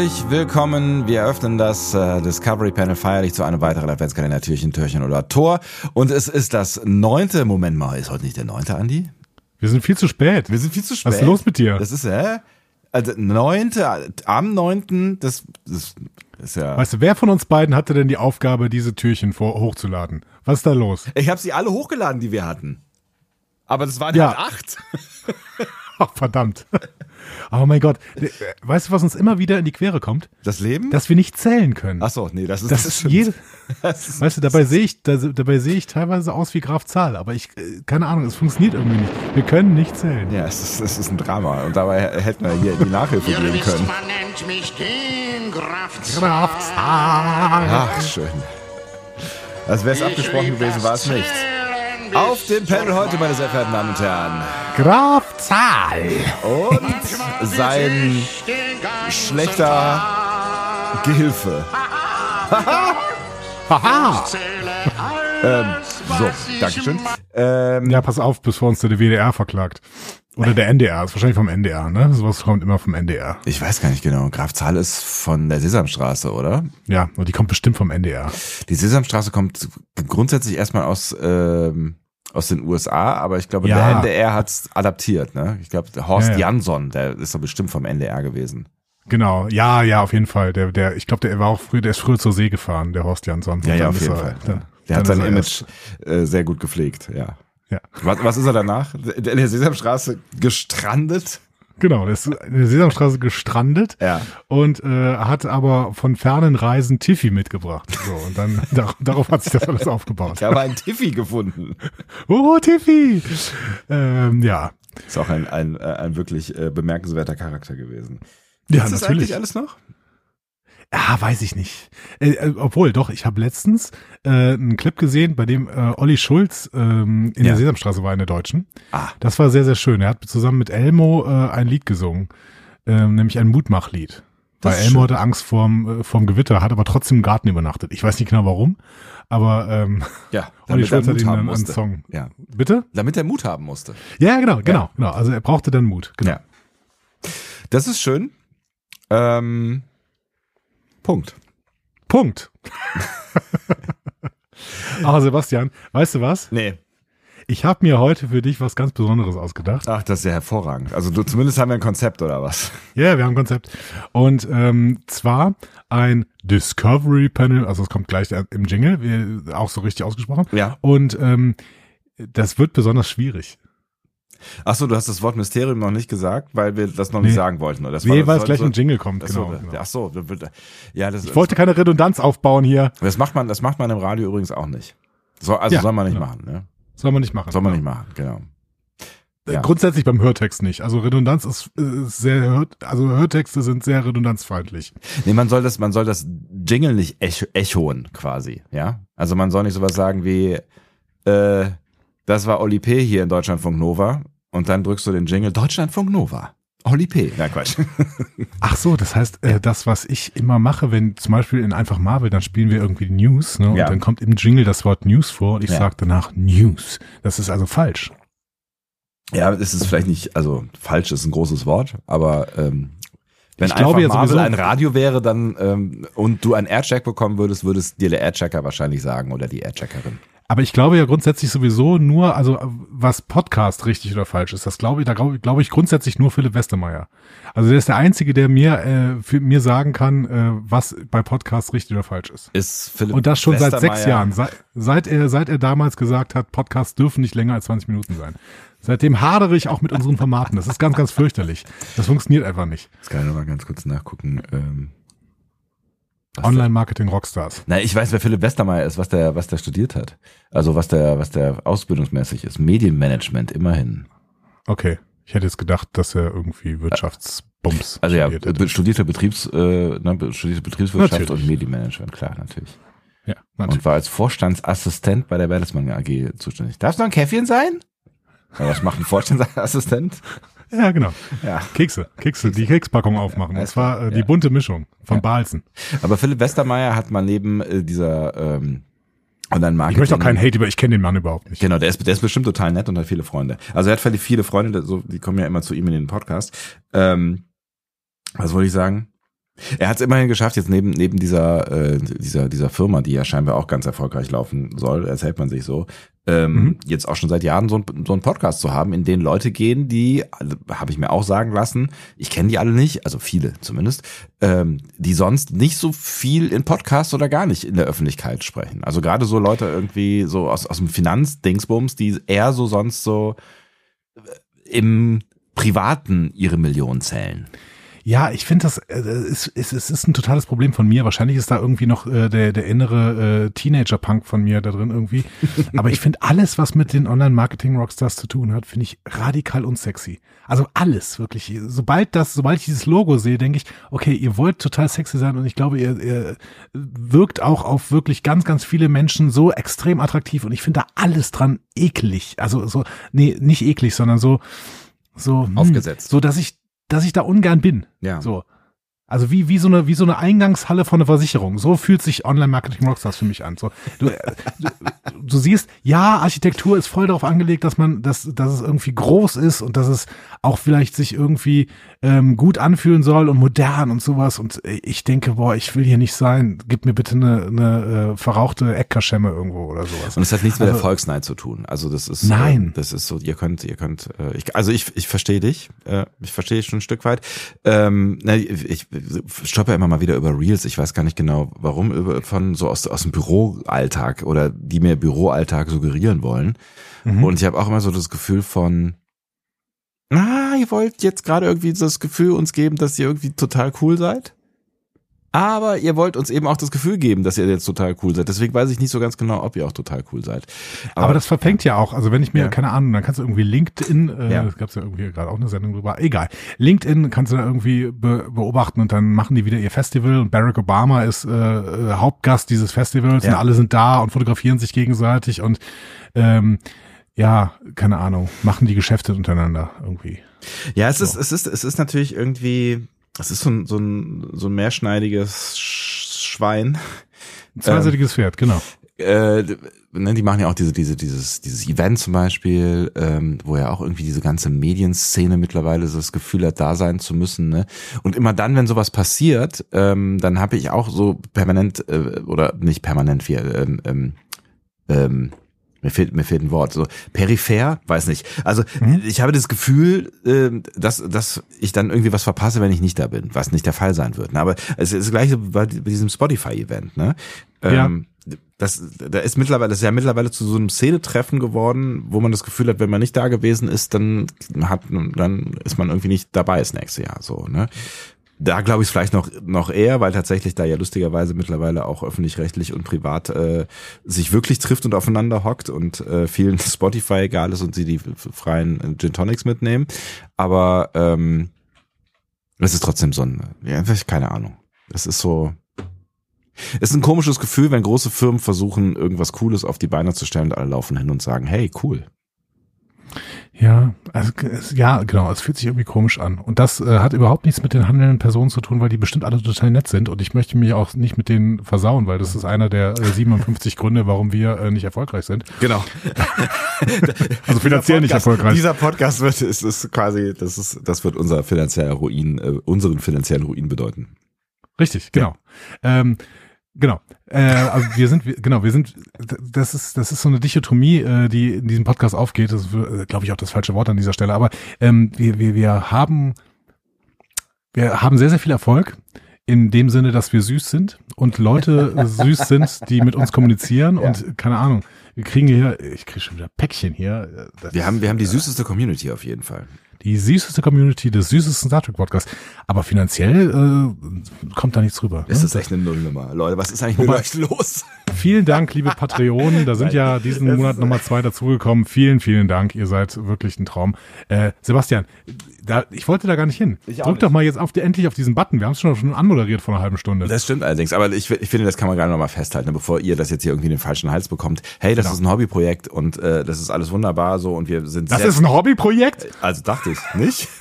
Herzlich willkommen. Wir öffnen das äh, Discovery Panel feierlich zu einem weiteren Adventskalender Türchen, Türchen oder Tor. Und es ist das neunte. Moment mal, ist heute nicht der neunte, Andi? Wir sind viel zu spät. Wir sind viel zu spät. Was ist los mit dir? Das ist, hä? Also, neunte, am neunten, das, das ist ja. Weißt du, wer von uns beiden hatte denn die Aufgabe, diese Türchen vor, hochzuladen? Was ist da los? Ich habe sie alle hochgeladen, die wir hatten. Aber das waren Ja. halt acht. Ach, verdammt. Oh mein Gott. Weißt du, was uns immer wieder in die Quere kommt? Das Leben? Dass wir nicht zählen können. Ach so, nee, das ist, das ist stimmt. jede, Das ist, weißt du, dabei sehe ich, da, dabei sehe ich teilweise aus wie Graf Zahl, aber ich, äh, keine Ahnung, es funktioniert irgendwie nicht. Wir können nicht zählen. ja, es ist, es ist ein Drama. Und dabei hätten wir hier in die Nachhilfe gehen wisst, können. man nennt mich den Graf Zahl. Graf Zahl. Ach, schön. Als wäre es abgesprochen gewesen, das war es nicht. Zählen bis Auf dem Panel heute, meine sehr verehrten Damen und Herren. Graf Zahl. Und sein schlechter. Gehilfe. Haha. Ähm, so, Dankeschön. Ähm, Ja, pass auf, bevor uns der WDR verklagt. Oder der NDR, ist wahrscheinlich vom NDR, ne? Sowas kommt immer vom NDR. ich weiß gar nicht genau. Graf Zahl ist von der Sesamstraße, oder? Ja, und die kommt bestimmt vom NDR. Die Sesamstraße kommt grundsätzlich erstmal aus, ähm, aus den USA, aber ich glaube, Ja. der NDR hat's adaptiert. Ne? Ich glaube, der Horst Ja, ja. Jansson, der ist doch bestimmt vom NDR gewesen. Genau, ja, ja, auf jeden Fall. Der, der, ich glaube, der war auch früher, der ist früher zur See gefahren, der Horst Jansson. Ja, ja, auf jeden er- Fall. Dann, Der hat sein Image äh, sehr gut gepflegt, ja. Ja. Was, was ist er danach? In der Sesamstraße gestrandet? Genau, der ist in der Sesamstraße gestrandet Ja. und äh, hat aber von fernen Reisen Tiffy mitgebracht. So, und dann dar darauf hat sich das alles aufgebaut. Ich habe einen Tiffy gefunden. Oh, Tiffy! Ähm, ja. Ist auch ein, ein, äh, ein wirklich äh, bemerkenswerter Charakter gewesen. Ja, Ist das natürlich. eigentlich alles noch? Ja, weiß ich nicht. Äh, äh, obwohl, doch, ich habe letztens äh, einen Clip gesehen, bei dem äh, Olli Schulz ähm, in Ja. der Sesamstraße war in der Deutschen. Ah, Das war sehr, sehr schön. Er hat zusammen mit Elmo äh, ein Lied gesungen, ähm, nämlich ein Mutmachlied. Weil Elmo schön. hatte Angst vorm, äh, vorm Gewitter, hat aber trotzdem im Garten übernachtet. Ich weiß nicht genau warum, aber ähm, ja. Olli Schulz hat ihm dann einen. Song. Ja. Bitte? Damit er Mut haben musste. Ja, genau, genau, genau. Also er brauchte dann Mut. Genau. Ja. Das ist schön. Ähm, Punkt. Punkt. Aber Sebastian, weißt du was? Nee. Ich habe mir heute für dich was ganz Besonderes ausgedacht. Ach, das ist ja hervorragend. Also du, zumindest haben wir ein Konzept oder was? Ja, wir haben ein Konzept. Und ähm, zwar ein Discovery Panel, also es kommt gleich im Jingle, auch so richtig ausgesprochen. Ja. Und ähm, das wird besonders schwierig. Ach so, du hast das Wort Mysterium noch nicht gesagt, weil wir das noch nicht Nee. sagen wollten. Oder? Das Nee, weil es gleich soll- im Jingle kommt, Ach so, genau. genau. Ach so, das wird- ja, das, Ich wollte keine Redundanz aufbauen hier. das macht man, das macht man im Radio übrigens auch nicht. So, also Ja, soll man nicht genau. machen, ne? Soll man nicht machen. Soll man nicht machen, genau. Äh, ja. Grundsätzlich beim Hörtext nicht. Also Redundanz ist, äh, ist sehr, also Hörtexte sind sehr redundanzfeindlich. Nee, man soll das, man soll das Jingle nicht echo, echoen quasi, ja? Also man soll nicht sowas sagen wie, äh, das war Oli P. hier in Deutschlandfunk Nova und dann drückst du den Jingle Deutschlandfunk Nova. Oli P. Na Quatsch. Ach so, das heißt, äh, das, was ich immer mache, wenn zum Beispiel in Einfach Marvel, dann spielen wir irgendwie News, ne? Und Ja. dann kommt im Jingle das Wort News vor und ich Ja. sage danach News. Das ist also falsch. Ja, es ist vielleicht nicht, also falsch ist ein großes Wort, aber ähm, wenn Ich glaube einfach ja Marvel ein Radio wäre, dann ähm, und du einen Aircheck bekommen würdest, würdest dir der Airchecker wahrscheinlich sagen oder die Aircheckerin. Aber ich glaube ja grundsätzlich sowieso nur, also was Podcast richtig oder falsch ist, das glaube ich, da glaube glaube ich grundsätzlich nur Philipp Westermeier. Also der ist der Einzige, der mir, äh, für mir sagen kann, äh, was bei Podcasts richtig oder falsch ist. Ist Philipp Und das schon seit sechs Jahren, seit, seit er, seit er damals gesagt hat, Podcasts dürfen nicht länger als 20 Minuten sein. Seitdem hadere ich auch mit unseren Formaten. Das ist ganz, ganz fürchterlich. Das funktioniert einfach nicht. Jetzt kann ich mal ganz kurz nachgucken. Ähm, was Online-Marketing Rockstars. Na, ich weiß, wer Philipp Westermeier ist, was der, was der studiert hat. Also was der, was der ausbildungsmäßig ist. Medienmanagement, immerhin. Okay. Ich hätte jetzt gedacht, dass er irgendwie Wirtschaftsbums Also ja, studiert studierte Betriebs, äh, ne, studierte Betriebswirtschaft Natürlich. und Medienmanagement, klar, natürlich. Ja, natürlich. Und war als Vorstandsassistent bei der Bertelsmann AG zuständig. Darf es noch ein Käffchen sein? Ja, was macht ein Vorstandsassistent? Ja, genau. Ja. Kekse, Kekse, die Kekspackung aufmachen. Das war äh, die Ja. bunte Mischung von Ja. Balzen. Aber Philipp Westermeier hat mal neben äh, dieser ähm, Online-Marketing... Ich möchte auch keinen Hate über, ich kenne den Mann überhaupt nicht. Genau, der ist, der ist bestimmt total nett und hat viele Freunde. Also er hat viele Freunde, so, die kommen ja immer zu ihm in den Podcast. Ähm, was wollte ich sagen? Er hat es immerhin geschafft, jetzt neben, neben dieser, äh, dieser, dieser Firma, die ja scheinbar auch ganz erfolgreich laufen soll, erzählt man sich so, ähm, Mhm. jetzt auch schon seit Jahren so, ein, so einen Podcast zu haben, in den Leute gehen, die, also, habe ich mir auch sagen lassen, ich kenne die alle nicht, also viele zumindest, ähm, die sonst nicht so viel in Podcasts oder gar nicht in der Öffentlichkeit sprechen. Also gerade so Leute irgendwie so aus, aus dem Finanzdingsbums, die eher so sonst so äh, im Privaten ihre Millionen zählen. Ja, ich finde das, äh, es, es, es ist ein totales Problem von mir. Wahrscheinlich ist da irgendwie noch äh, der, der innere äh, Teenager-Punk von mir da drin irgendwie. Aber ich finde alles, was mit den Online-Marketing-Rockstars zu tun hat, finde ich radikal unsexy. Also alles, wirklich. Sobald das, sobald ich dieses Logo sehe, denke ich, okay, ihr wollt total sexy sein und ich glaube, ihr, ihr wirkt auch auf wirklich ganz, ganz viele Menschen so extrem attraktiv und ich finde da alles dran eklig. Also so, nee, nicht eklig, sondern so, so hm, Aufgesetzt. So, dass ich, dass ich da ungern bin. Ja. So. Also wie, wie so eine, wie so eine Eingangshalle von einer Versicherung. So fühlt sich Online-Marketing Rockstars für mich an. So, du, äh, du, du siehst, ja, Architektur ist voll darauf angelegt, dass man, dass, dass es irgendwie groß ist und dass es auch vielleicht sich irgendwie ähm, gut anfühlen soll und modern und sowas. Und äh, ich denke, boah, ich will hier nicht sein. Gib mir bitte eine, eine äh, verrauchte Eckkaschemme irgendwo oder sowas. Und es hat nichts mit Also- der Volksneid zu tun. Also das ist Nein. Äh, das ist so. Ihr könnt, ihr könnt. Äh, ich, also ich, ich verstehe dich. Äh, ich verstehe dich schon ein Stück weit. Ähm, na, ich, ich stoppe immer mal wieder über Reels. Ich weiß gar nicht genau, warum über von so aus aus dem Büroalltag oder die mir Büroalltag suggerieren wollen. Mhm. Und ich habe auch immer so das Gefühl von Ah, ihr wollt jetzt gerade irgendwie das Gefühl uns geben, dass ihr irgendwie total cool seid. Aber ihr wollt uns eben auch das Gefühl geben, dass ihr jetzt total cool seid. Deswegen weiß ich nicht so ganz genau, ob ihr auch total cool seid. Aber, das verfängt ja auch. Also wenn ich mir, Ja. keine Ahnung, dann kannst du irgendwie LinkedIn, äh, Ja. gab es ja irgendwie gerade auch eine Sendung drüber, egal. LinkedIn kannst du da irgendwie be beobachten und dann machen die wieder ihr Festival und Barack Obama ist äh, äh, Hauptgast dieses Festivals Ja. und alle sind da und fotografieren sich gegenseitig und ähm, ja, keine Ahnung, machen die Geschäfte untereinander irgendwie. Ja, es ist, es ist, es ist natürlich irgendwie, es ist so ein, so ein, so ein mehrschneidiges Sch- Schwein. Ein zweiseitiges Pferd, genau. Äh, ne, die machen ja auch diese, diese, dieses, dieses Event zum Beispiel, ähm, wo ja auch irgendwie diese ganze Medienszene mittlerweile so das Gefühl hat, da sein zu müssen. Ne? Und immer dann, wenn sowas passiert, ähm, dann habe ich auch so permanent äh, oder nicht permanent, wie, ähm, ähm, ähm, mir fehlt, mir fehlt ein Wort. So peripher, weiß nicht. Also ich habe das Gefühl, ähm, dass, dass ich dann irgendwie was verpasse, wenn ich nicht da bin, was nicht der Fall sein wird. Ne? Aber es ist das gleiche bei, diesem Spotify-Event. Ne? Ähm, das, da ist mittlerweile, das ist ja mittlerweile zu so einem Szenetreffen geworden, wo man das Gefühl hat, wenn man nicht da gewesen ist, dann hat, dann ist man irgendwie nicht dabei das nächste Jahr. So, ne? Da glaube ich es vielleicht noch noch eher, weil tatsächlich da ja lustigerweise mittlerweile auch öffentlich-rechtlich und privat äh, sich wirklich trifft und aufeinander hockt und äh, vielen Spotify egal ist und sie die freien äh, Gin Tonics mitnehmen. Aber ähm, es ist trotzdem so ein, ja, keine Ahnung. Es ist so, es ist ein komisches Gefühl, wenn große Firmen versuchen, irgendwas Cooles auf die Beine zu stellen und alle laufen hin und sagen, hey, cool. Ja, also es, ja, genau, es fühlt sich irgendwie komisch an. Und das äh, hat überhaupt nichts mit den handelnden Personen zu tun, weil die bestimmt alle total nett sind. Und ich möchte mich auch nicht mit denen versauen, weil das ist einer der äh, 57 Gründe, warum wir äh, nicht erfolgreich sind. Genau. Also finanziell nicht Podcast, erfolgreich. Dieser Podcast wird, ist, ist quasi, das ist, das wird unser finanzieller Ruin, äh, unseren finanziellen Ruin bedeuten. Richtig, genau. Ähm, genau. Äh, also wir sind, wir- genau, wir sind, das ist, das ist so eine Dichotomie, äh, die in diesem Podcast aufgeht. Das ist, äh, glaube ich, auch das falsche Wort an dieser Stelle. Aber ähm, wir, wir, wir haben, wir haben sehr, sehr viel Erfolg in dem Sinne, dass wir süß sind und Leute süß sind, die mit uns kommunizieren und keine Ahnung. Wir kriegen hier, ich kriege schon wieder Päckchen hier. Das Wir haben, wir haben die süßeste Community auf jeden Fall. Die süßeste Community des süßesten Star Trek Podcasts. Aber finanziell äh, kommt da nichts rüber. Es ne? ist echt eine Nullnummer. Leute, was ist eigentlich mit Wobei- euch los? Vielen Dank, liebe Patreonen. Da sind ja diesen Das Monat ist- nochmal zwei dazugekommen. Vielen, vielen Dank. Ihr seid wirklich ein Traum. Äh, Sebastian, da, ich wollte da gar nicht hin. Ich Drück nicht. doch mal jetzt auf, endlich auf diesen Button. Wir haben es schon, schon anmoderiert vor einer halben Stunde. Das stimmt allerdings, aber ich, ich finde, das kann man gerade noch mal festhalten, ne, bevor ihr das jetzt hier irgendwie in den falschen Hals bekommt. Hey, das Genau. ist ein Hobbyprojekt und äh, das ist alles wunderbar so und wir sind das ist ein Hobbyprojekt? also dachte ich, nicht?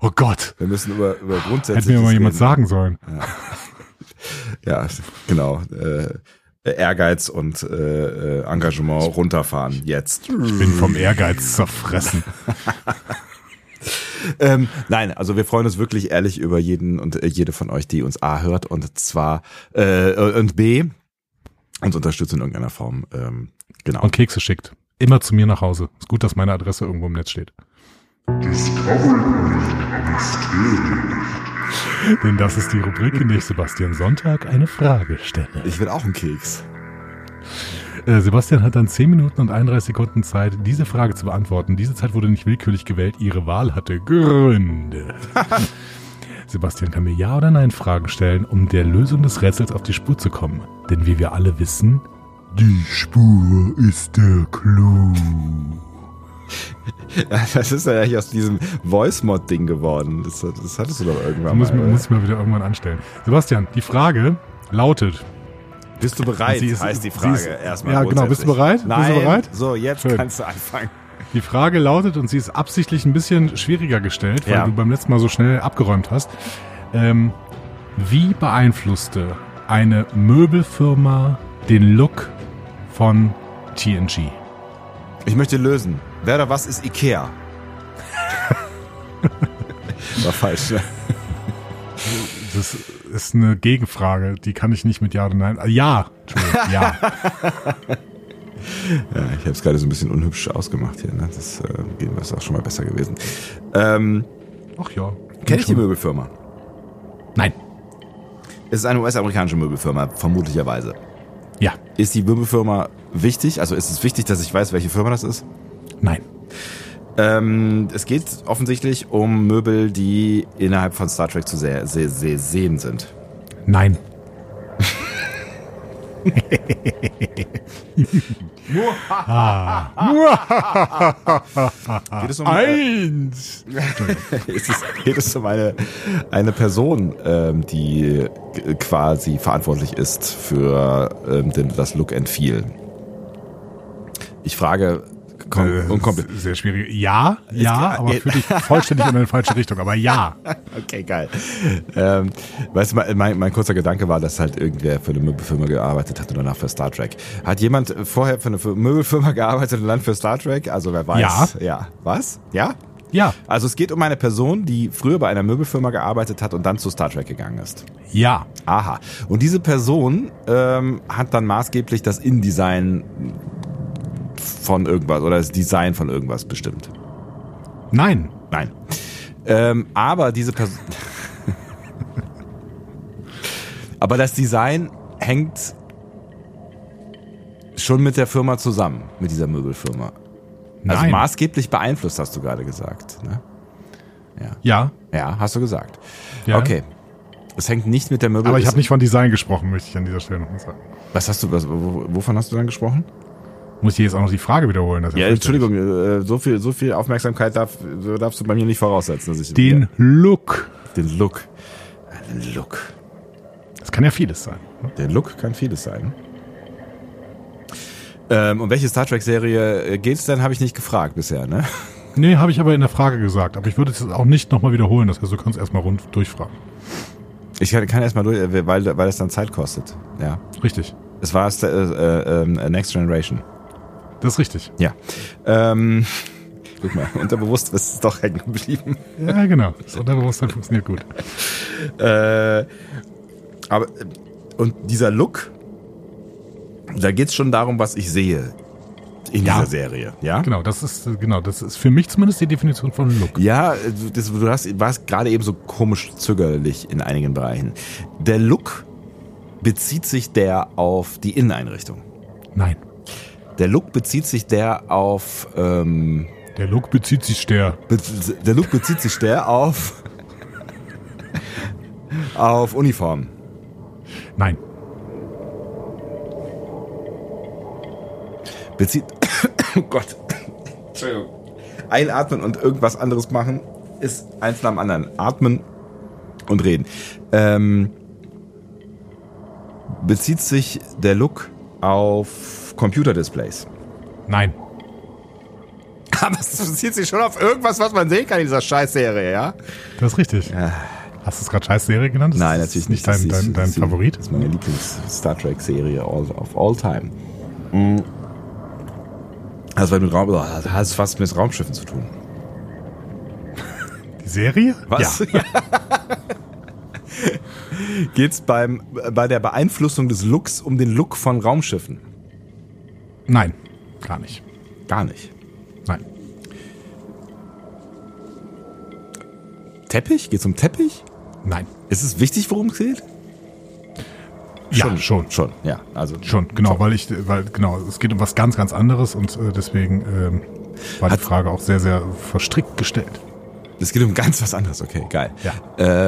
Oh Gott. Wir müssen über, über Grundsätze Hätte mir mal jemand sagen sollen. Ja, genau. Äh, Ehrgeiz und äh, äh, Engagement runterfahren jetzt. Ich bin vom Ehrgeiz zerfressen. Ähm, nein, also wir freuen uns wirklich ehrlich über jeden und äh, jede von euch, die uns A hört und zwar äh, und B uns unterstützt in irgendeiner Form. Ähm, genau. Und Kekse schickt. Immer zu mir nach Hause. Ist gut, dass meine Adresse irgendwo im Netz steht. Denn das ist die Rubrik, in der ich Sebastian Sonntag eine Frage stelle. Ich will auch einen Keks. Äh, Sebastian hat dann 10 Minuten und 31 Sekunden Zeit, diese Frage zu beantworten. Diese Zeit wurde nicht willkürlich gewählt. Ihre Wahl hatte Gründe. Sebastian kann mir Ja oder Nein Fragen stellen, um der Lösung des Rätsels auf die Spur zu kommen. Denn wie wir alle wissen, die Spur ist der Clou. Das ist ja eigentlich aus diesem Voice-Mod-Ding geworden. Das, das hattest du doch irgendwann muss, mal. man- muss ich mal wieder irgendwann anstellen. Sebastian, die Frage lautet, Bist du bereit? Sie ist- heißt die Frage ist- erstmal. Ja, genau. Bist du bereit? Bist du Nein. bereit? So, jetzt Schön. kannst du anfangen. die Frage lautet, und sie ist absichtlich ein bisschen schwieriger gestellt, weil Ja. du beim letzten Mal so schnell abgeräumt hast. Ähm, wie beeinflusste eine Möbelfirma den Look von TNG? Ich möchte lösen. Wer oder was ist Ikea? War falsch, ne? Das ist eine Gegenfrage, die kann ich nicht mit Ja oder Nein. äh, Ja, Entschuldigung, ja. Ja, ich habe es gerade so ein bisschen unhübsch ausgemacht hier. Ne? Das äh, ist auch schon mal besser gewesen. Ähm, Ach ja. Kenne ich die Möbelfirma? Nein. Es ist eine US-amerikanische Möbelfirma, vermutlicherweise. Ja. Ist die Möbelfirma wichtig? Also ist es wichtig, dass ich weiß, welche Firma das ist? Nein. Ähm, es geht offensichtlich um Möbel, die innerhalb von Star Trek zu sehr, sehr, sehr sehen sind. Nein. Geht es um, äh, Eins. ist es, geht es um eine, eine Person, ähm, die quasi verantwortlich ist für ähm, den, das Look and Feel? Ich frage kom Äh, unkompliziert. Sehr schwierig. Ja, ja, aber führt dich vollständig in eine falsche Richtung. Aber ja. Okay, geil. Ähm, weißt du, mein, mein, kurzer Gedanke war, dass halt irgendwer für eine Möbelfirma gearbeitet hat und danach für Star Trek. Hat jemand vorher für eine Fir- Möbelfirma gearbeitet und dann für Star Trek? Also wer weiß. Ja. Ja. Was? Ja? Ja. Also es geht um eine Person, die früher bei einer Möbelfirma gearbeitet hat und dann zu Star Trek gegangen ist. Ja. Aha. Und diese Person ähm, hat dann maßgeblich das InDesign von irgendwas oder das Design von irgendwas bestimmt. Nein. Nein. Ähm, aber diese Person. aber das Design hängt schon mit der Firma zusammen, mit dieser Möbelfirma. Also Nein. maßgeblich beeinflusst, hast du gerade gesagt. Ne? Ja. Ja, hast du gesagt. Ja. Okay. Es hängt nicht mit der Möbel. Aber ich habe nicht von Design gesprochen, möchte ich an dieser Stelle noch mal sagen. Was hast du? Was, wo- wovon hast du dann gesprochen? Muss ich jetzt auch noch die Frage wiederholen? Ja. Entschuldigung. äh, So viel, so viel Aufmerksamkeit darf, darfst du bei mir nicht voraussetzen, dass ich Den Look. den Look, den Look. Das kann ja vieles sein. ne? Der Look kann vieles sein. Ähm, um welche Star Trek Serie äh, geht's denn? Habe ich nicht gefragt bisher, ne? Nee, habe ich aber in der Frage gesagt. Aber ich würde es auch nicht nochmal wiederholen. Das heißt, du kannst erstmal rund durchfragen. Ich kann, kann erstmal durch, äh, weil, weil das dann Zeit kostet. Ja. Richtig. Es war äh, äh, äh, Next Generation. Das ist richtig. Ja. Ähm, guck mal, unterbewusst ist es doch hängen geblieben. Ja, genau. Das Unterbewusstsein funktioniert gut. Äh, aber äh, und dieser Look, da geht's schon darum, was ich sehe in Ja. dieser Serie, ja? Genau, das ist, äh, genau, das ist für mich zumindest die Definition von Look. Ja, du- das, du hast, warst gerade eben so komisch zögerlich in einigen Bereichen. Der Look bezieht sich der auf die Inneneinrichtung. Nein. Der Look bezieht sich der auf ähm, Der Look bezieht sich der. be der Look bezieht sich der auf auf Uniform. Nein. Bezieht oh Gott. Entschuldigung. Einatmen und irgendwas anderes machen ist eins nach dem anderen. Atmen und reden. Ähm, bezieht sich der Look auf Computerdisplays? Nein. Aber es bezieht sich schon auf irgendwas, was man sehen kann in dieser Scheißserie, ja? Das ist richtig. Hast du es gerade Scheißserie genannt? Das Nein, ist natürlich nicht. nicht. Dein, Das ist- dein, dein ist- Favorit? Das ist meine Lieblings-Star Trek-Serie all, of all time. Mm. Also, mit Raum, oh, das hat fast mit Raumschiffen zu tun. Die Serie? Was? Ja. Geht's beim, bei der Beeinflussung des Looks um den Look von Raumschiffen? Nein, gar nicht. Gar nicht. Nein. Teppich? Geht's um Teppich? Nein. Ist es wichtig, worum es geht? Ja, schon. Schon, ja. Also Schon, genau, weil ich, weil, genau, es geht um was ganz, ganz anderes und äh, deswegen ähm, war Hat- die Frage auch sehr, sehr verstrickt gestellt. Es geht um ganz was anderes, okay, geil. Ja.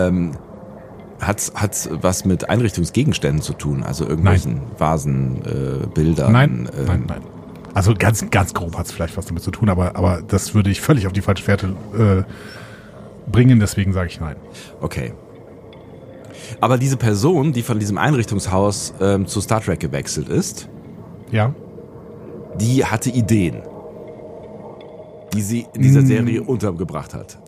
Ähm, hat's, hat's was mit Einrichtungsgegenständen zu tun? Also irgendwelchen Vasen, äh, Bildern? Nein, ähm, nein, nein. Also ganz, ganz grob hat es vielleicht was damit zu tun, aber, aber das würde ich völlig auf die falsche Fährte äh, bringen, deswegen sage ich nein. Okay. Aber diese Person, die von diesem Einrichtungshaus ähm, zu Star Trek gewechselt ist, Ja? die hatte Ideen, die sie in dieser Serie untergebracht hat.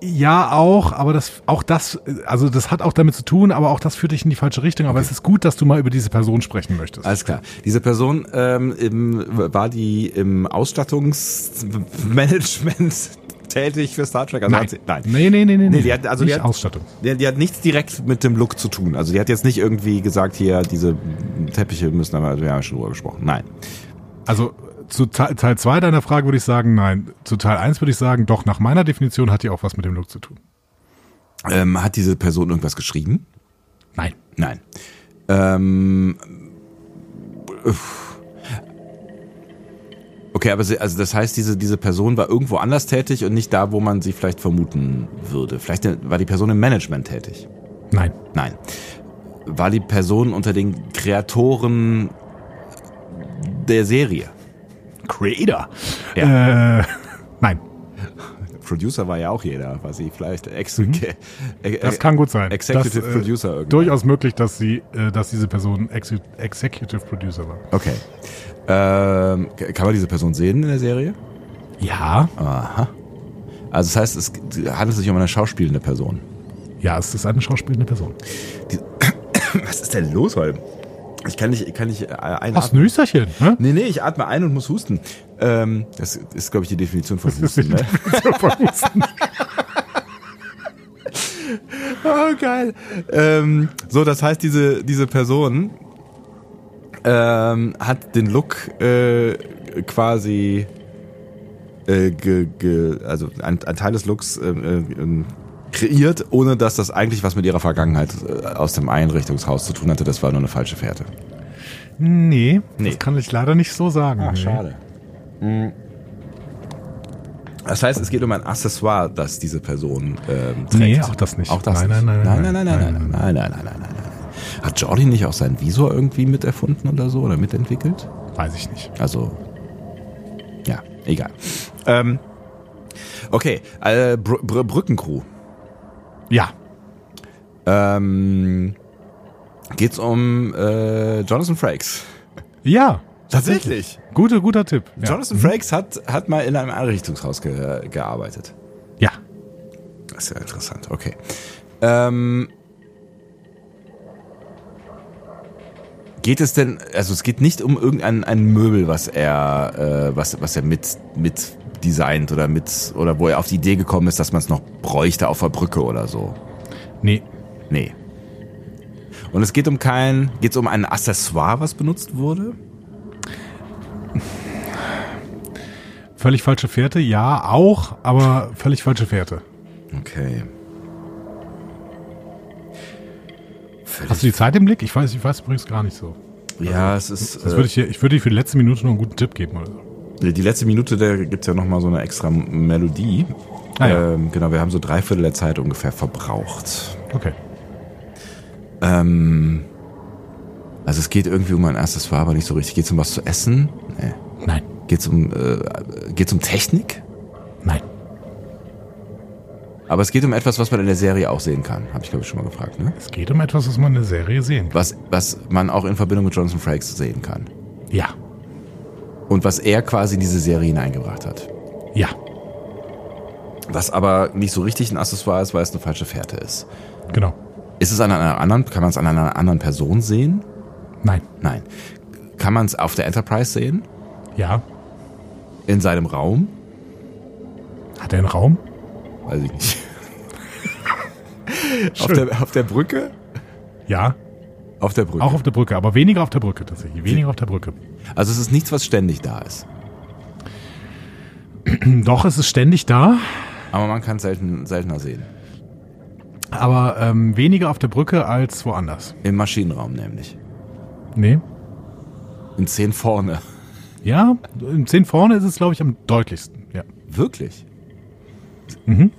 Ja, auch, aber das, auch das, also das hat auch damit zu tun, aber auch das führt dich in die falsche Richtung. Aber es ist gut, dass du mal über diese Person sprechen möchtest. Alles klar. Diese Person ähm, im, war die im Ausstattungsmanagement tätig für Star Trek? Also nein. Sie, nein. Nee, nee, nee, nee. Nee, die hat- also die nicht hat- Ausstattung. Die, die hat nichts direkt mit dem Look zu tun. Also die hat jetzt nicht irgendwie gesagt, hier, diese Teppiche müssen aber, wir haben ja schon drüber gesprochen. Nein. Also zu Te- Teil 2 deiner Frage würde ich sagen, nein. Zu Teil 1 würde ich sagen, doch, nach meiner Definition hat die auch was mit dem Look zu tun. Ähm, hat diese Person irgendwas geschrieben? Nein. Nein. Ähm, okay, aber sie, also das heißt, diese, diese Person war irgendwo anders tätig und nicht da, wo man sie vielleicht vermuten würde. Vielleicht war die Person im Management tätig. Nein. Nein. War die Person unter den Kreatoren der Serie? Creator. Ja. Äh, nein. Producer war ja auch jeder, war sie vielleicht Ex äh, Das kann gut sein. Executive das, äh, Producer irgendwann. Durchaus möglich, dass sie, äh, dass diese Person Ex Executive Producer war. Okay. Ähm, kann man diese Person sehen in der Serie? Ja. Aha. Also das heißt, es handelt sich um eine schauspielende Person. Ja, es ist eine schauspielende Person. Was ist denn los heute? Ich kann nicht, ich kann nicht äh, Hast einatmen. ein Nüsterchen, ne? Nee, nee, ich atme ein und muss husten. Ähm, das ist, glaube ich, die Definition von Das ist Husten. Ne? Von Husten. Oh, geil. Ähm, so, das heißt, diese, diese Person ähm, hat den Look äh, quasi äh, ge, ge, also ein, ein Teil des Looks äh, äh, kreiert, ohne dass das eigentlich was mit ihrer Vergangenheit äh, aus dem Einrichtungshaus zu tun hatte. Das war nur eine falsche Fährte. Nee, Nee. das kann ich leider nicht so sagen. nee. Mhm. Das heißt, es geht um ein Accessoire, das diese Person ähm, trägt. Nee, auch das nicht. Auch das Nein, nicht. nein, nein, nein, nein, nein, nein, nein, nein, nein, nein, nein, nein, nein. Hat Jordi nicht auch seinen Visor irgendwie miterfunden oder so oder mitentwickelt? Weiß ich nicht. Also, ja, egal. Ähm, okay, äh, Br Br Brückencrew. Ja. Ähm, geht's um äh, Jonathan Frakes? Ja. Tatsächlich. Guter, guter Tipp. Ja. Jonathan Frakes hat, hat mal in einem Einrichtungshaus ge gearbeitet. Ja. Das ist ja interessant, okay. Ähm, geht es denn, also es geht nicht um irgendein ein Möbel, was er, äh, was, was er mit, mit designt oder mit, oder wo er auf die Idee gekommen ist, dass man es noch bräuchte auf der Brücke oder so. Nee. Nee. Und es geht um kein, geht es um ein Accessoire, was benutzt wurde? Völlig falsche Fährte, ja, auch, aber völlig falsche Fährte. Okay. Hast du die Zeit im Blick? Ich weiß, ich weiß übrigens gar nicht so. Ja, es ist. Das äh, würde ich, dir- ich würde dir für die letzte Minute noch einen guten Tipp geben oder so. Die letzte Minute, da gibt's ja nochmal so eine extra Melodie. Ah, ja. ähm, genau, wir haben so drei Viertel der Zeit ungefähr verbraucht. Okay. Ähm, also es geht irgendwie um ein Accessoire, aber nicht so richtig. Geht's um was zu essen? Nee. Nein. Geht's um, äh, geht's um Technik? Nein. Aber es geht um etwas, was man in der Serie auch sehen kann. Habe ich, glaube ich, schon mal gefragt. Ne? Es geht um etwas, was man in der Serie sehen kann. Was, was man auch in Verbindung mit Jonathan Frakes sehen kann. Ja. Und was er quasi in diese Serie hineingebracht hat. Ja. Was aber nicht so richtig ein Accessoire ist, weil es eine falsche Fährte ist. Genau. Ist es an einer anderen, kann man es an einer anderen Person sehen? Nein. Nein. Kann man es auf der Enterprise sehen? Ja. In seinem Raum? Hat er einen Raum? weiß ich nicht. auf, der, auf der Brücke? Ja, Auf der Brücke. auch auf der Brücke, aber weniger auf der Brücke tatsächlich. Weniger auf der Brücke. Also es ist nichts, was ständig da ist. Doch, es ist ständig da, Aber man kann es selten, seltener sehen. aber ähm, weniger auf der Brücke als woanders. Im Maschinenraum nämlich. Nee. In 10 vorne. Ja, im 10 vorne ist es, glaube ich, am deutlichsten. Ja. Wirklich? Mhm.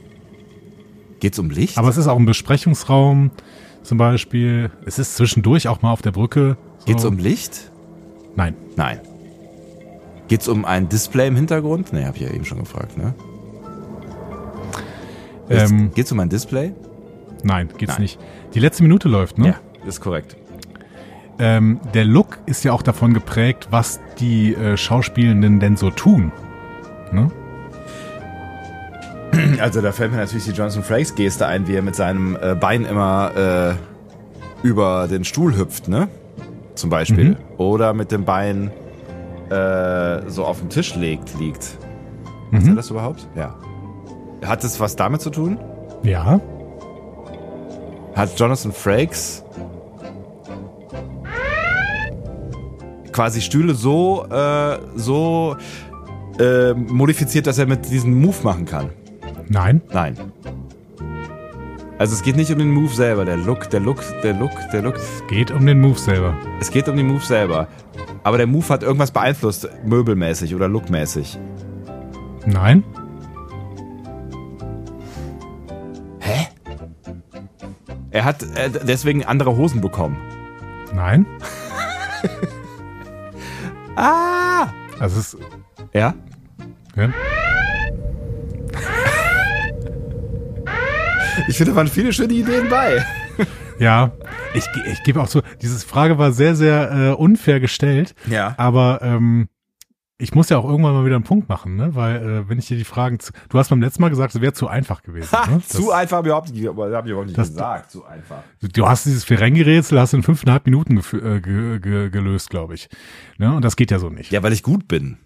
Geht's um Licht? Aber es ist auch ein Besprechungsraum zum Beispiel. Es ist zwischendurch auch mal auf der Brücke. So. Geht's um Licht? Nein. Nein. Geht's um ein Display im Hintergrund? Nee, hab ich ja eben schon gefragt, ne? Geht's, Ähm, geht's um ein Display? nein, geht's Nein. nicht. Die letzte Minute läuft, ne? ist korrekt. Ähm, der Look ist ja auch davon geprägt, was die äh, Schauspielenden denn so tun. Ne? Also da fällt mir natürlich die Jonathan Frakes Geste ein, wie er mit seinem äh, Bein immer äh, über den Stuhl hüpft, ne? Zum Beispiel. Mhm. Oder mit dem Bein äh, so auf den Tisch legt, liegt. Ist er Mhm. das überhaupt? Ja. Hat es was damit zu tun? Ja. Hat Jonathan Frakes quasi Stühle so, äh, so äh, modifiziert, dass er mit diesem Move machen kann? Nein. Nein. Also es geht nicht um den Move selber, der Look, der Look, der Look, der Look. Geht um den Move selber. Es geht um den Move selber. Aber der Move hat irgendwas beeinflusst, möbelmäßig oder lookmäßig. Nein. Hä? Er hat äh, deswegen andere Hosen bekommen. Nein. Ah! Also es ist. Ja? Ja? Ich finde, da waren viele schöne Ideen bei. Ja, ich, ich gebe auch so, diese Frage war sehr, sehr äh, unfair gestellt, Ja. aber ähm, ich muss ja auch irgendwann mal wieder einen Punkt machen, ne? Weil äh, wenn ich dir die Fragen, zu, du hast beim letzten Mal gesagt, es wäre zu einfach gewesen. Ha, ne? zu Das- einfach habe ich überhaupt nicht, aber hab ich überhaupt nicht das- gesagt. Zu einfach. Du hast dieses Ferengi-Rätsel, hast du in fünfeinhalb Minuten äh, ge ge gelöst, glaube ich. Ne? Und das geht ja so nicht. Ja, weil ich gut bin.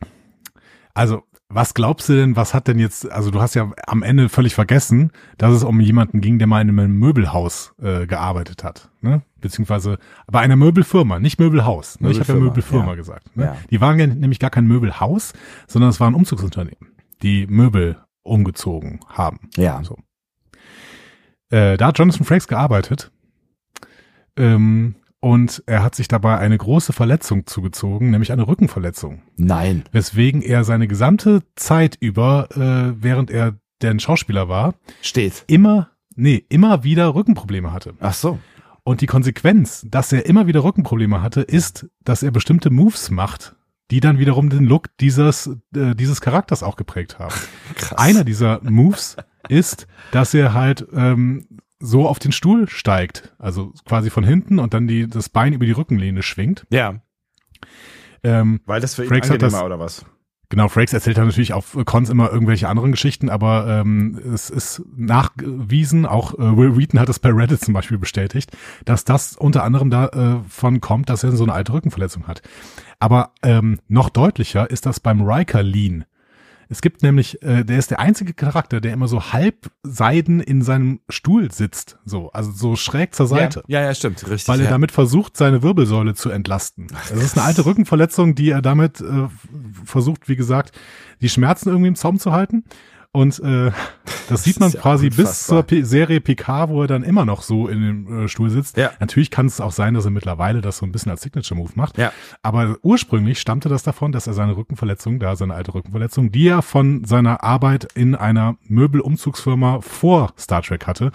Also, was glaubst du denn, was hat denn jetzt, also du hast ja am Ende völlig vergessen, dass es um jemanden ging, der mal in einem Möbelhaus äh, gearbeitet hat. Ne? Beziehungsweise bei einer Möbelfirma, nicht Möbelhaus. Ne? Ich habe ja Möbelfirma, Möbelfirma ja. gesagt. Ne? Ja. Die waren ja nämlich gar kein Möbelhaus, sondern es war ein Umzugsunternehmen, die Möbel umgezogen haben. Ja. So. Äh, da hat Jonathan Frakes gearbeitet. Ähm, und er hat sich dabei eine große Verletzung zugezogen, nämlich eine Rückenverletzung. Nein. Weswegen er seine gesamte Zeit über, äh, während er denn Schauspieler war, Steht. immer, nee, immer wieder Rückenprobleme hatte. Ach so. Und die Konsequenz, dass er immer wieder Rückenprobleme hatte, ist, dass er bestimmte Moves macht, die dann wiederum den Look dieses, äh, dieses Charakters auch geprägt haben. Krass. Einer dieser Moves ist, dass er halt ähm, so auf den Stuhl steigt, also quasi von hinten und dann die, das Bein über die Rückenlehne schwingt. Ja. Ähm, Weil das für ihn Frakes hat angenehmer das- oder was? Genau, Frakes erzählt dann natürlich auf Cons immer irgendwelche anderen Geschichten, aber ähm, es ist nachgewiesen, auch äh, Will Wheaton hat es bei Reddit zum Beispiel bestätigt, dass das unter anderem davon kommt, dass er so eine alte Rückenverletzung hat. Aber ähm, noch deutlicher ist das beim Riker Lean. Es gibt nämlich, äh, der ist der einzige Charakter, der immer so halb seiden in seinem Stuhl sitzt, so, also so schräg zur Seite Ja, ja, stimmt. Richtig. weil er ja. damit versucht, seine Wirbelsäule zu entlasten. Das ist eine alte Rückenverletzung, die er damit äh, versucht, wie gesagt, die Schmerzen irgendwie im Zaum zu halten. Und äh, das sieht man ja quasi bis unfassbar. zur P Serie PK, wo er dann immer noch so in dem äh, Stuhl sitzt. Ja. Natürlich kann es auch sein, dass er mittlerweile das so ein bisschen als Signature-Move macht. Ja. Aber ursprünglich stammte das davon, dass er seine Rückenverletzung, da seine alte Rückenverletzung, die er von seiner Arbeit in einer Möbelumzugsfirma vor Star Trek hatte,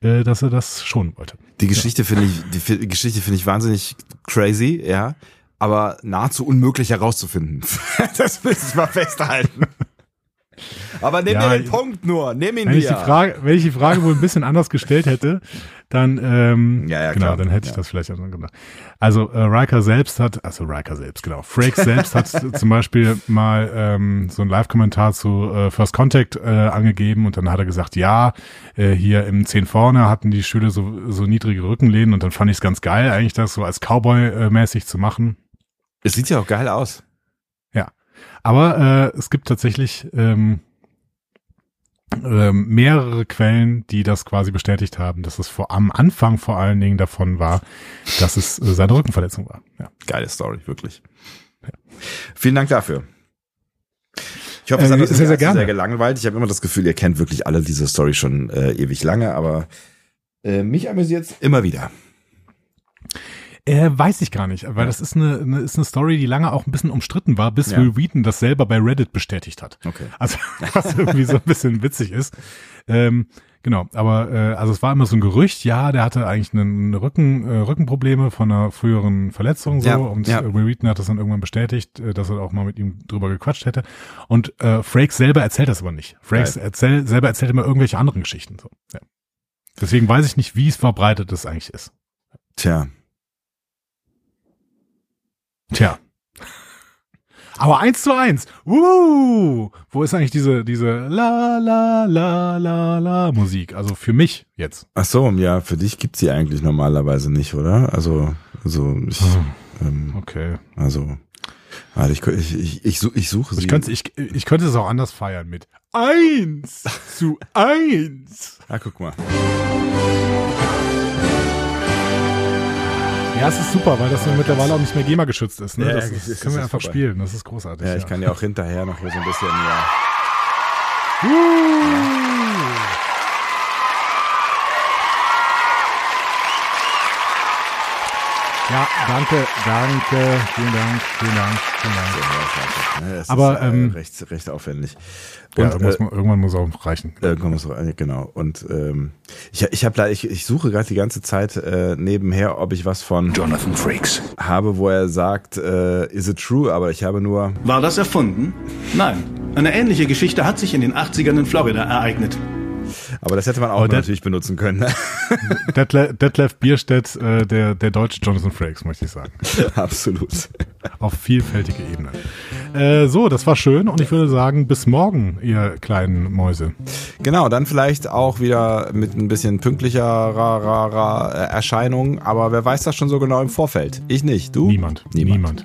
äh, dass er das schonen wollte. Die Geschichte finde ich, die Geschichte finde ich wahnsinnig crazy, ja, aber nahezu unmöglich herauszufinden. das will ich mal festhalten. Aber nimm Ja, mir den Punkt nur, nimm ihn Wenn ich die Frage, wenn ich die Frage wohl ein bisschen anders gestellt hätte, dann ähm, Ja, ja, genau, klar. dann hätte ich das vielleicht anders gemacht. Also äh, Riker selbst hat, also Riker selbst, genau, Frakes selbst hat zum Beispiel mal ähm, so einen Live-Kommentar zu äh, First Contact äh, angegeben und dann hat er gesagt, ja, äh, hier im 10 vorne hatten die Stühle so, so niedrige Rückenlehnen und dann fand ich es ganz geil, eigentlich das so als Cowboy-mäßig zu machen. es sieht ja auch geil aus. Aber äh, es gibt tatsächlich ähm, ähm, mehrere Quellen, die das quasi bestätigt haben, dass es vor am Anfang vor allen Dingen davon war, dass es äh, seine Rückenverletzung war. Ja. Geile Story, wirklich. Vielen Dank dafür. Ich hoffe, es Äh, hat euch sehr, sehr gerne. sehr gelangweilt. Ich habe immer das Gefühl, ihr kennt wirklich alle diese Story schon äh, ewig lange, aber äh, mich amüsiert es immer wieder. Äh, weiß ich gar nicht, weil das ist eine, eine, ist eine Story, die lange auch ein bisschen umstritten war, bis Ja. Will Wheaton das selber bei Reddit bestätigt hat. Okay. Also was irgendwie so ein bisschen witzig ist. Ähm, genau, aber äh, also es war immer so ein Gerücht, ja, der hatte eigentlich einen Rücken, äh, Rückenprobleme von einer früheren Verletzung so Ja, und ja. äh, Will Wheaton hat das dann irgendwann bestätigt, äh, dass er auch mal mit ihm drüber gequatscht hätte. Und äh, Frakes selber erzählt das aber nicht. Frakes Geil. erzähl, selber erzählt immer irgendwelche anderen Geschichten. So. Ja. Deswegen weiß ich nicht, wie es verbreitet das eigentlich ist. Tja. Tja. Aber eins zu eins. Uh, wo ist eigentlich diese, diese la la la la la Musik? Also für mich jetzt. Ach so, ja, für dich gibt's sie eigentlich normalerweise nicht, oder? Also, also ich, ähm, Okay. also, warte, ich, ich, ich, ich, such- ich suche sie. Ich könnte, ich, ich könnte es auch anders feiern mit eins zu eins. Ah, guck mal. Ja, es ist super, weil das ja mittlerweile auch nicht mehr GEMA geschützt ist. Ne? Ja, das, ja, ist, es können wir einfach vorbei. spielen. Das ist großartig. Ja, ich kann ja auch hinterher noch hier so ein bisschen, ja. Uh. Ja, danke, danke, vielen Dank, vielen Dank, vielen Dank. Ja, es Aber, ist, äh, ähm, recht, recht aufwendig. Ja, Und, muss äh, man, irgendwann muss auch reichen. Irgendwann muss äh, genau. Und ähm, ich, ich habe ich, ich suche gerade die ganze Zeit äh, nebenher, ob ich was von Jonathan Frakes. habe, wo er sagt, äh, is it true? Aber ich habe nur War das erfunden? Nein. Eine ähnliche Geschichte hat sich in den 80ern in Florida ereignet. Aber das hätte man auch Aber natürlich benutzen können. Ne? Detlef, Detlef Bierstedt, äh, der, der deutsche Jonathan Frakes, möchte ich sagen. Absolut. Auf vielfältige Ebenen. Äh, so, das war schön und ich würde sagen, bis morgen, ihr kleinen Mäuse. Genau, dann vielleicht auch wieder mit ein bisschen pünktlicherer äh, Erscheinung, aber wer weiß das schon so genau im Vorfeld? Ich nicht. Du? Niemand. Niemand. Niemand.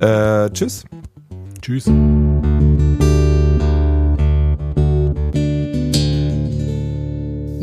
Äh, tschüss. Tschüss.